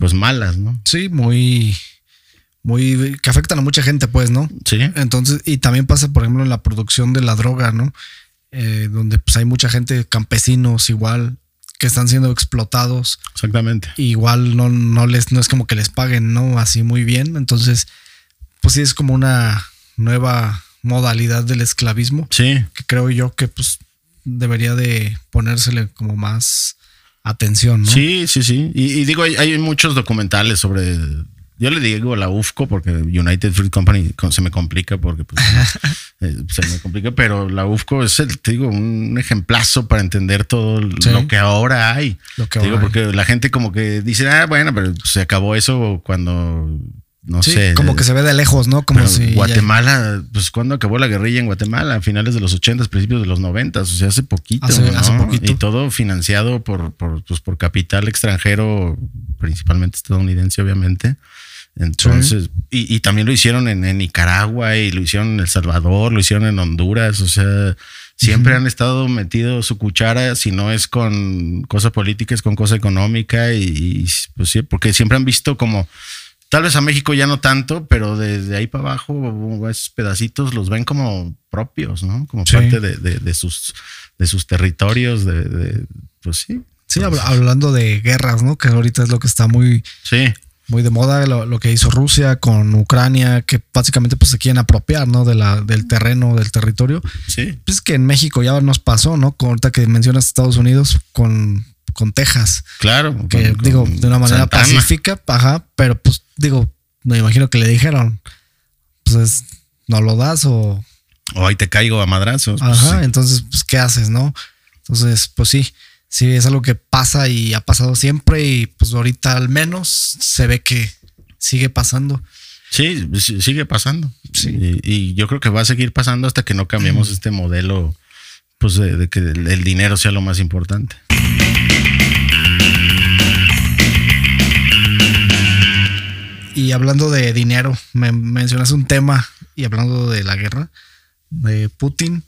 pues malas, ¿no? Sí, muy, muy, que afectan a mucha gente, pues, ¿no? Sí. Entonces, y también pasa, por ejemplo, en la producción de la droga, ¿no? Eh, donde pues hay mucha gente, campesinos igual, que están siendo explotados. Exactamente. Igual no, no les, no es como que les paguen, ¿no? Así muy bien. Entonces, pues sí es como una nueva modalidad del esclavismo Sí. que creo yo que pues debería de ponérsele como más atención, ¿no? Sí, sí, sí. Y, y digo, hay, hay muchos documentales sobre. Yo le digo la UFCO porque United Fruit Company se me complica porque pues, eh, se me complica, pero la UFCO es el, te digo, un ejemplazo para entender todo Sí. lo que ahora hay. Lo que Te digo, ahora hay. porque la gente como que dice, ah, bueno, pero se acabó eso cuando, no Sí, sé. como que se ve de lejos, ¿no? Como si ya- Guatemala, pues cuando acabó la guerrilla en Guatemala, a finales de los 80, principios de los 90, o sea, hace poquito. Hace- ¿no? hace poquito. Y todo financiado por, por, pues, por capital extranjero, principalmente estadounidense, obviamente. Entonces, y, y también lo hicieron en, en Nicaragua y lo hicieron en El Salvador, lo hicieron en Honduras, o sea, siempre han estado metido su cuchara, si no es con cosa política, es con cosa económica y, y, pues sí, porque siempre han visto como, tal vez a México ya no tanto, pero desde ahí para abajo, esos pedacitos los ven como propios, ¿no? Como Sí. parte de, de- de sus, de sus territorios, de, de- pues sí. Sí, habl- hablando de guerras, ¿no? Que ahorita es lo que está muy, Sí, muy de moda lo, lo, que hizo Rusia con Ucrania, que básicamente pues se quieren apropiar, ¿no? De la, del terreno, del territorio. Sí. Pues que en México ya nos pasó, ¿no? Con ahorita que mencionas Estados Unidos con, con Texas. Claro. Que con- digo, de una manera Santana. pacífica, ajá, pero pues digo, me imagino que le dijeron, pues es, no lo das o O ahí te caigo a madrazos. pues, Ajá, sí. entonces, pues, ¿qué haces, no? Entonces, pues sí, sí, es algo que pasa y ha pasado siempre y pues ahorita al menos se ve que sigue pasando. Sí, sí, sigue pasando. Sí. Y, y yo creo que va a seguir pasando hasta que no cambiemos este modelo, pues de, de que el, el dinero sea lo más importante. Y hablando de dinero, me mencionas un tema y hablando de la guerra de Putin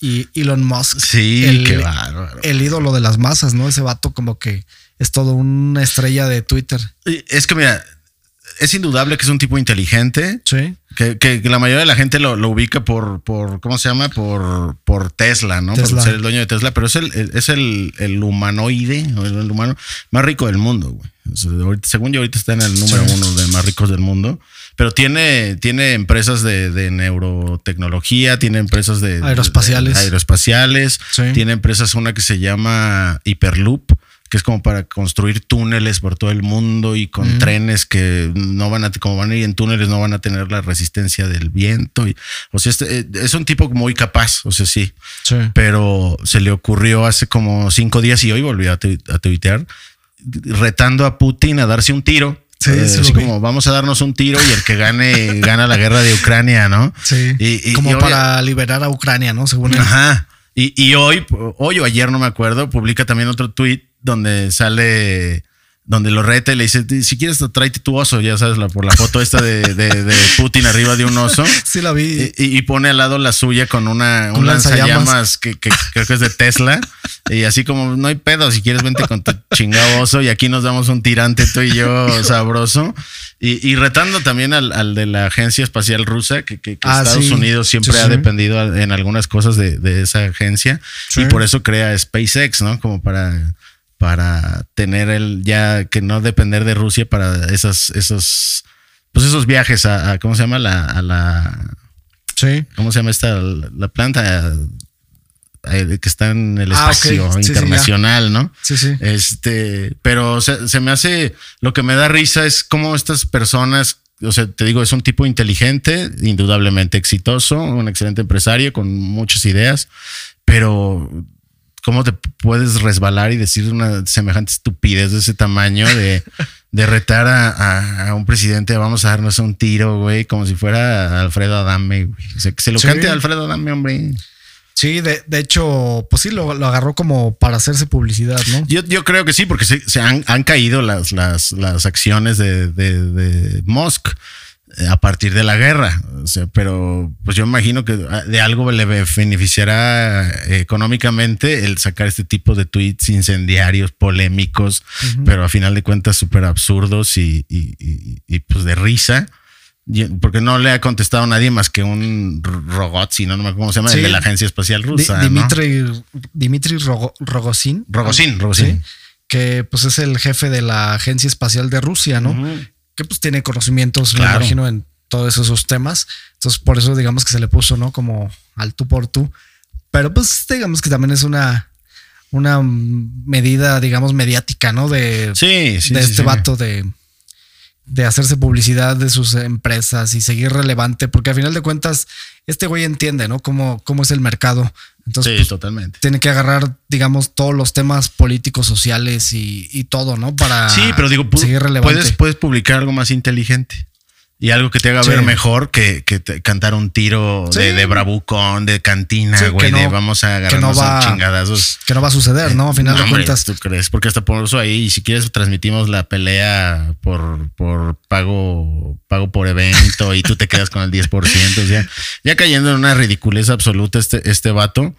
y Elon Musk. Sí, el, qué bárbaro. el ídolo de las masas, ¿no? Ese vato como que es todo una estrella de Twitter. Es que mira, es indudable que es un tipo inteligente, Sí. Que, la mayoría de la gente lo, lo ubica por, por, ¿cómo se llama? Por, por Tesla, ¿no? Tesla. Por ser el dueño de Tesla, pero es el, es el, el humanoide, el, humano más rico del mundo, güey. O sea, ahorita- según yo, ahorita está en el número Sí. uno de más ricos del mundo. Pero tiene, tiene empresas de, de neurotecnología, tiene empresas de Aeroespaciales. de- aeroespaciales, Sí. tiene empresas, una que se llama Hyperloop, que es como para construir túneles por todo el mundo y con Mm. trenes que no van a, como van a ir en túneles, no van a tener la resistencia del viento. Y, o sea, este, eh, es un tipo muy capaz, o sea, sí, Sí. pero se le ocurrió hace como cinco días y hoy volvió a, tu- a tuitear retando a Putin a darse un tiro. Sí, Eh, sí lo así como vamos a darnos un tiro y el que gane gana la guerra de Ucrania, ¿no? Sí. Y- y- como y para liberar a Ucrania, ¿no? Según él. Ajá. Y, y hoy, hoy o ayer, no me acuerdo, publica también otro tweet donde sale, donde lo reta y le dice, si quieres tráete tu oso, ya sabes, la, por la foto esta de, de- de Putin arriba de un oso. Sí la vi. Y, y pone al lado la suya con una Con un lanzallamas. lanzallamas que, que creo que es de Tesla. Y así como, no hay pedo, si quieres vente con tu chingado oso y aquí nos damos un tirante tú y yo sabroso. Y, y retando también al, al de la Agencia Espacial Rusa, que, que- que Ah, Estados sí. Unidos siempre Sí, ha sí. dependido en algunas cosas de, de esa agencia. Y por eso crea SpaceX, ¿no? Como para, para tener el, ya que no depender de Rusia para esas, esos, pues esos viajes a, a- ¿cómo se llama? La, a la, Sí. ¿cómo se llama esta? La planta eh, que está en el Ah, espacio sí, internacional, ¿no? Sí, sí. Este, pero se, se me hace, lo que me da risa es cómo estas personas, o sea, te digo, es un tipo inteligente, indudablemente exitoso, un excelente empresario con muchas ideas, pero cómo te puedes resbalar y decir una semejante estupidez de ese tamaño de, de retar a, a- a un presidente, vamos a darnos un tiro, güey, como si fuera Alfredo Adame, güey. O sea, que se lo Sí. cante a Alfredo Adame, hombre. Sí, de, de hecho, pues sí, lo, lo agarró como para hacerse publicidad, ¿no? Yo, yo creo que sí, porque se, se han, han caído las, las, las acciones de, de, de Musk a partir de la guerra. O sea, pero pues yo imagino que de algo le beneficiará eh, económicamente el sacar este tipo de tweets incendiarios, polémicos, pero a final de cuentas súper absurdos y, y- y- y, pues de risa. Porque no le ha contestado a nadie más que un robot, si no, no me acuerdo cómo se llama, Sí. el de la Agencia Espacial Rusa. ¿no? Dimitri, Dimitri Rogo- Rogozin. Rogozin, Rogozin. Sí, que pues es el jefe de la Agencia Espacial de Rusia, ¿no? Que pues tiene conocimientos, me imagino, en todos esos temas. Entonces, por eso digamos que se le puso, ¿no? Como al tú por tú. Pero pues digamos que también es una, una medida, digamos, mediática, ¿no? De, Sí, sí. de sí, este vato de, de hacerse publicidad de sus empresas y seguir relevante, porque al final de cuentas, este güey entiende, ¿no? Cómo, cómo es el mercado. Entonces, Sí, pues, totalmente. tiene que agarrar, digamos, todos los temas políticos, sociales y, y todo, ¿no? Para Sí, pero digo, seguir relevante. puedes, puedes publicar algo más inteligente y algo que te haga Sí. ver mejor que, que te- cantar un tiro Sí. de, de bravucón, de cantina, Sí, güey, de no- vamos a agarrarnos no va- a chingadazos. que no va a suceder, ¿no? A final No, de hombre, cuentas. ¿Tú crees? Porque hasta por eso ahí, si quieres, transmitimos la pelea por, por pago, pago por evento y tú te quedas con el 10%. O sea, ya cayendo en una ridiculez absoluta este, este vato.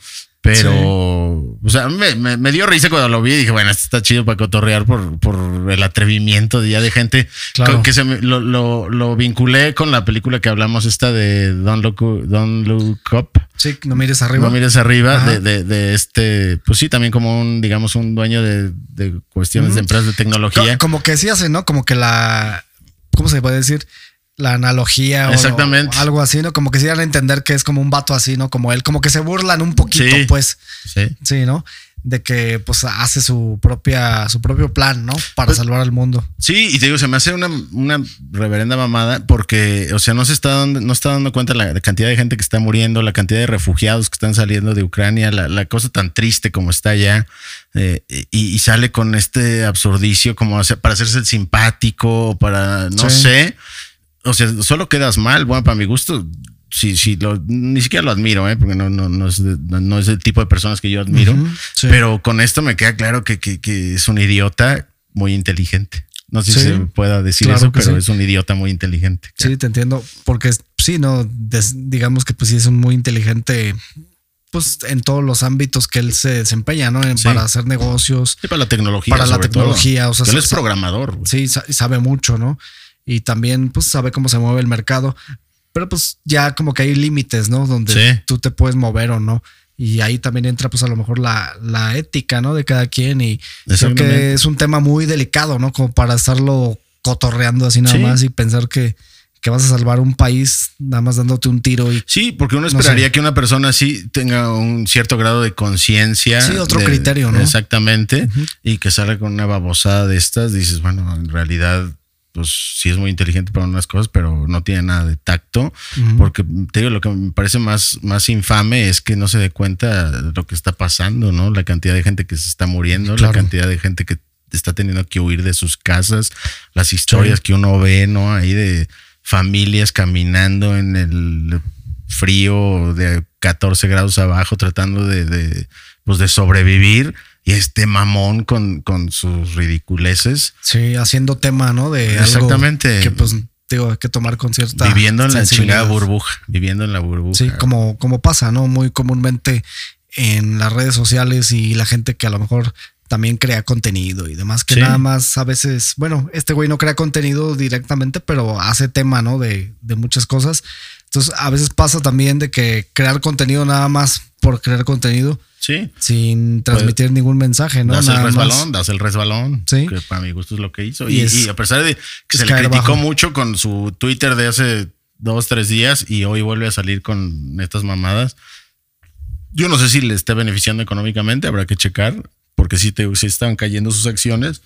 Pero, o sea, me, me- me dio risa cuando lo vi y dije, bueno, esto está chido para cotorrear por, por el atrevimiento de ya de gente Claro. con que se me- lo, lo- lo vinculé con la película que hablamos, esta de Don't Look, Don't Look Up. Sí, no mires arriba. No mires arriba de, de- de este, pues sí, también como un, digamos, un dueño de, de cuestiones de empresas de tecnología. Como que sí hace, ¿no? Como que la. ¿Cómo se puede decir? La analogía o- Exactamente. o algo así, ¿no? Como que sí dan a entender que es como un vato así, ¿no? Como él, como que se burlan un poquito, Sí. pues. Sí. Sí, ¿no? De que pues hace su propia, su propio plan, ¿no? Para Pues- salvar al mundo. Sí, y te digo, se me hace una, una reverenda mamada porque, o sea, no se está dando, no está dando cuenta la, cantidad de gente que está muriendo, la cantidad de refugiados que están saliendo de Ucrania, la, la cosa tan triste como está allá, eh, y, y sale con este absurdicio como hacer- para hacerse el simpático, para, no Sí. sé, o sea, solo quedas mal, bueno, para mi gusto. Sí, sí, lo- ni siquiera lo admiro, ¿eh? porque no, no, no, es no- no es el tipo de personas que yo admiro. Sí. Pero con esto me queda claro que, que- que es un idiota muy inteligente. No sé Sí, si se pueda decir claro eso, pero sí. es un idiota muy inteligente. Sí, te entiendo. Porque sí, no, Des- digamos que pues sí es un muy inteligente, pues en todos los ámbitos que él se desempeña, ¿no? Sí. Para hacer negocios. Sí, para la tecnología. Para la todo. tecnología, o sea, él es programador. Sí, sa- sabe mucho, ¿no? Y también pues sabe cómo se mueve el mercado. Pero pues ya como que hay límites, ¿no? Donde Sí. tú te puedes mover o no. Y ahí también entra pues a lo mejor la, la ética, ¿no? De cada quien. Y creo que es un tema muy delicado, ¿no? Como para estarlo cotorreando así nada Sí. más y pensar que, que vas a salvar un país nada más dándote un tiro y Sí, porque uno No esperaría sé. que una persona así tenga un cierto grado de conciencia. Sí, otro de- criterio, ¿no? Exactamente. Y que salga con una babosada de estas. Dices, bueno, en realidad, pues sí es muy inteligente para unas cosas, pero no tiene nada de tacto. Porque te digo, lo que me parece más, más infame es que no se dé cuenta de lo que está pasando, ¿no? La cantidad de gente que se está muriendo, Claro. la cantidad de gente que está teniendo que huir de sus casas, las historias que uno ve, ¿no? Ahí de familias caminando en el frío de 14 grados abajo, tratando de, de, pues de sobrevivir. Y este mamón con, con sus ridiculeces, sí, haciendo tema, ¿no? De algo Exactamente. que pues digo, hay que tomar con cierta viviendo en la chingada burbuja, viviendo en la burbuja. Sí, como, como pasa, ¿no? Muy comúnmente en las redes sociales y la gente que a lo mejor también crea contenido y demás, que Sí. nada más a veces, bueno, este güey no crea contenido directamente, pero hace tema, ¿no? De, de muchas cosas. Entonces, a veces pasa también de que crear contenido nada más por crear contenido Sí. sin transmitir ningún mensaje, ¿no? das Nada el más. resbalón, das el resbalón. Sí. Que para mi gusto es lo que hizo. Y Y, es- y a pesar de que se le criticó bajo. mucho con su Twitter de hace dos, tres días y hoy vuelve a salir con estas mamadas. Yo no sé si le esté beneficiando económicamente, habrá que checar, porque sí, te, sí están cayendo sus acciones.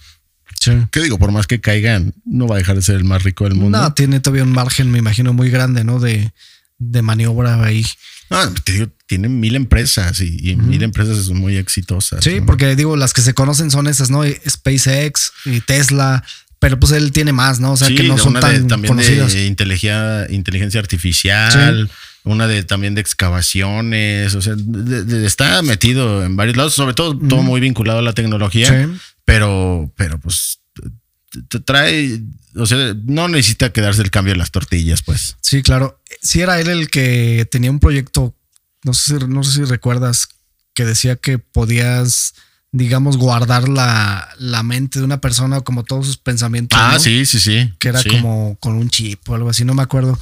Sí. ¿Qué digo? Por más que caigan, no va a dejar de ser el más rico del mundo. No, tiene todavía un margen, me imagino, muy grande, ¿no? De, de maniobra ahí. Ah, te digo, tienen mil empresas y, y mil empresas son muy exitosas. Sí, ¿no? porque digo, las que se conocen son esas, ¿no? SpaceX y Tesla, pero pues él tiene más, ¿no? O sea, Sí, que no son tan de, también conocidas. de inteligencia, inteligencia artificial, una de también de excavaciones, o sea, de- de- está metido en varios lados, sobre todo todo muy vinculado a la tecnología, Sí. pero, pero pues te trae, o sea, no necesita quedarse el cambio de las tortillas, pues. Sí, claro. Sí era él el que tenía un proyecto, no sé si, no sé si recuerdas, que decía que podías, digamos, guardar la, la mente de una persona como todos sus pensamientos. Ah, ¿no? sí, sí, sí. Que era sí. como con un chip o algo así, no me acuerdo.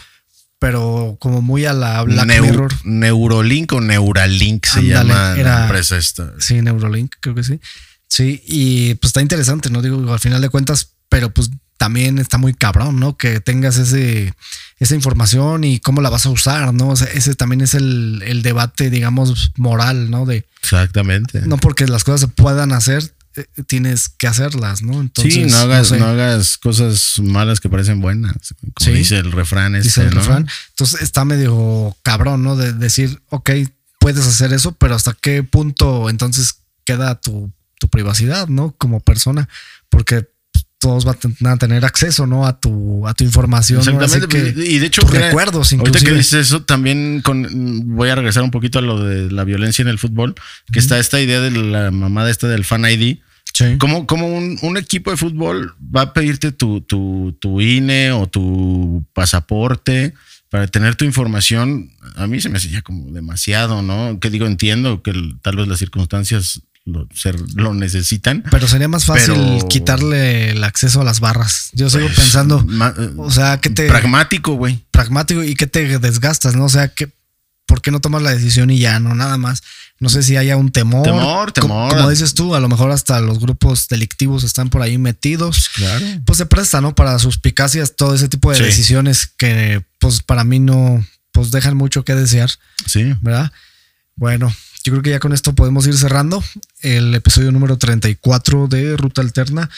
Pero como muy a la Black Neu- Mirror. Neurolink o Neuralink se llama era- la empresa esta. Sí, Neurolink, creo que sí. Sí, y pues está interesante, ¿no? Digo, al final de cuentas, pero pues también está muy cabrón, ¿no? Que tengas ese, esa información y cómo la vas a usar, ¿no? O sea, ese también es el, el debate, digamos, moral, ¿no? De Exactamente. no porque las cosas se puedan hacer, eh, tienes que hacerlas, ¿no? Entonces, sí, no hagas, sé, no hagas cosas malas que parecen buenas, como Sí. dice el refrán dice este, el ¿no? refrán. Entonces está medio cabrón, ¿no? De decir, ok, puedes hacer eso, pero hasta qué punto entonces queda tu, tu privacidad, ¿no? Como persona, porque todos van a tener acceso, ¿no? A tu, a tu información. Exactamente. que y de hecho, tus mira, recuerdos, ahorita que dices eso, también con, voy a regresar un poquito a lo de la violencia en el fútbol, que está esta idea de la mamada esta del fan ID. Sí. Como, como un, un equipo de fútbol va a pedirte tu, tu, tu INE o tu pasaporte para tener tu información, a mí se me hace ya como demasiado, ¿no? Que digo, entiendo que el- tal vez las circunstancias lo, ser- lo necesitan. Pero sería más fácil Pero- quitarle el acceso a las barras. Yo sigo Pues, pensando, ma- eh, o sea, que te Pragmático, güey. pragmático y que te desgastas, ¿no? O sea, que ¿por qué no tomas la decisión y ya no nada más? No sé si haya un temor. Temor, temor. Como, dices tú, a lo mejor hasta los grupos delictivos están por ahí metidos. Claro. Pues se presta, ¿no? Para suspicacias, todo ese tipo de Sí. decisiones que, pues para mí no, pues dejan mucho que desear, Sí. ¿verdad? Bueno, yo creo que ya con esto podemos ir cerrando el episodio número 34 de Ruta Alterna.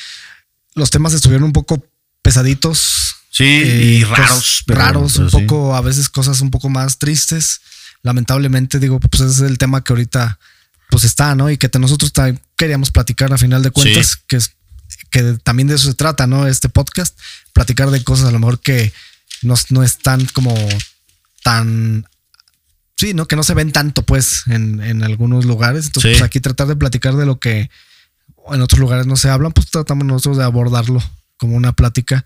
Los temas estuvieron un poco pesaditos. Sí, eh, y cos- raros. pero- raros, pero un sí. poco, a veces cosas un poco más tristes. Lamentablemente, digo, pues ese es el tema que ahorita pues está, ¿no? Y que nosotros queríamos platicar a final de cuentas, Sí. que es que también de eso se trata, ¿no? Este podcast, platicar de cosas a lo mejor que no, no están como tan sí, ¿no? Que no se ven tanto, pues, en, en algunos lugares. Entonces, Sí. pues aquí tratar de platicar de lo que en otros lugares no se hablan, pues tratamos nosotros de abordarlo como una plática.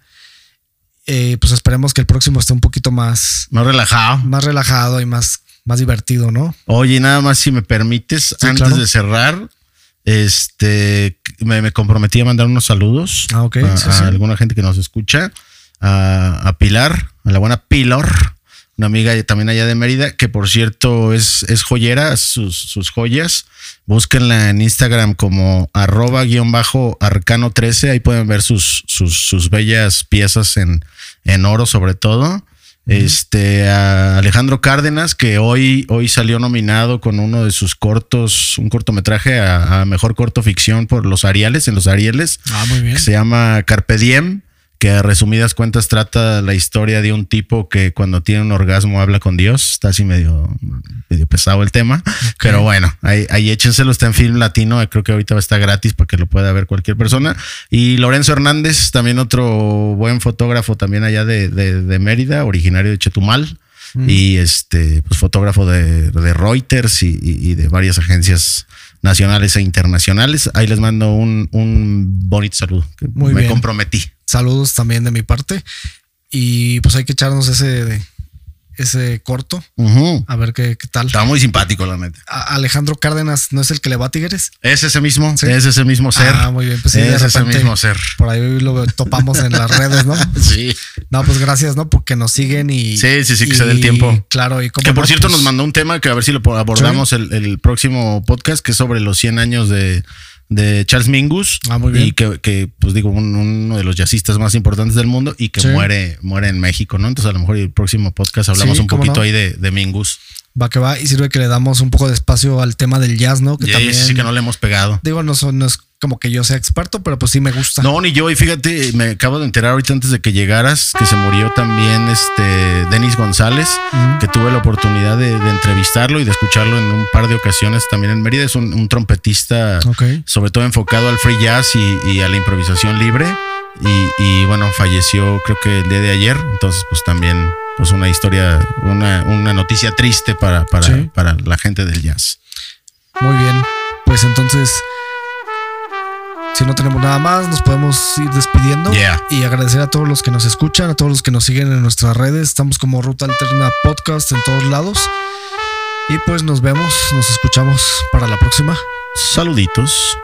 Eh, pues esperemos que el próximo esté un poquito más, Más relajado. más relajado y más, más divertido, ¿no? Oye, nada más si me permites, antes claro. de cerrar, este me, me comprometí a mandar unos saludos Ah, ok, a, sí, a alguna gente que nos escucha, a, a Pilar, a la buena Pilar, una amiga también allá de Mérida, que por cierto es, es joyera, sus, sus joyas. Búsquenla en Instagram como arroba guion bajo arcano 13. Ahí pueden ver sus, sus, sus bellas piezas en, en oro, sobre todo. Este a Alejandro Cárdenas, que hoy, hoy salió nominado con uno de sus cortos, un cortometraje a, a mejor corto ficción por los Arieles, en los Arieles Ah, muy bien. que se llama Carpe Diem, que a resumidas cuentas trata la historia de un tipo que cuando tiene un orgasmo habla con Dios. Está así medio, medio pesado el tema. Pero bueno, ahí, ahí échenselo, está en film latino. Creo que ahorita va a estar gratis para que lo pueda ver cualquier persona. Y Lorenzo Hernández, también otro buen fotógrafo también allá de, de- de Mérida, originario de Chetumal. Y este, pues fotógrafo de, de Reuters y, y- y de varias agencias nacionales e internacionales. Ahí les mando un, un bonito saludo. Muy me bien. comprometí. Saludos también de mi parte. Y pues hay que echarnos ese, ese corto, a ver qué, qué tal. Está muy simpático, la neta. A- Alejandro Cárdenas no es el que le va a Tigres. Es ese mismo, Sí. es ese mismo ser. Ah, muy bien. Pues sí, de es ese mismo ser. Por ahí lo topamos en las redes, ¿no? Sí. No, pues gracias, ¿no? Porque nos siguen y. Sí, sí, sí, que y- se dé el tiempo. Claro, y como. Que por cierto nos mandó un tema que a ver si lo abordamos el, el próximo podcast, que es sobre los 100 años de, de Charles Mingus. Ah, muy bien. Y que, que, pues digo, un- uno de los jazzistas más importantes del mundo y que Sí. muere, muere en México, ¿no? Entonces a lo mejor el próximo podcast hablamos Sí, un poquito no. ahí de, de Mingus. Va que va y sirve que le damos un poco de espacio al tema del jazz, ¿no? Que también. sí que no le hemos pegado. Digo, no, es como que yo sea experto, pero pues sí me gusta. No, ni yo. Y fíjate, me acabo de enterar ahorita antes de que llegaras que se murió también este Denis González, que tuve la oportunidad de, de entrevistarlo y de escucharlo en un par de ocasiones también en Mérida. Es un, un trompetista, sobre todo enfocado al free jazz y, y a la improvisación libre. Y, y, bueno, falleció creo que el día de ayer. Entonces, pues también, pues una historia, una, una noticia triste para, para, Sí. para la gente del jazz. Muy bien. Pues entonces, si no tenemos nada más, nos podemos ir despidiendo. Yeah. Y agradecer a todos los que nos escuchan, a todos los que nos siguen en nuestras redes. Estamos como Ruta Alterna Podcast en todos lados. Y pues nos vemos, nos escuchamos para la próxima. Saluditos.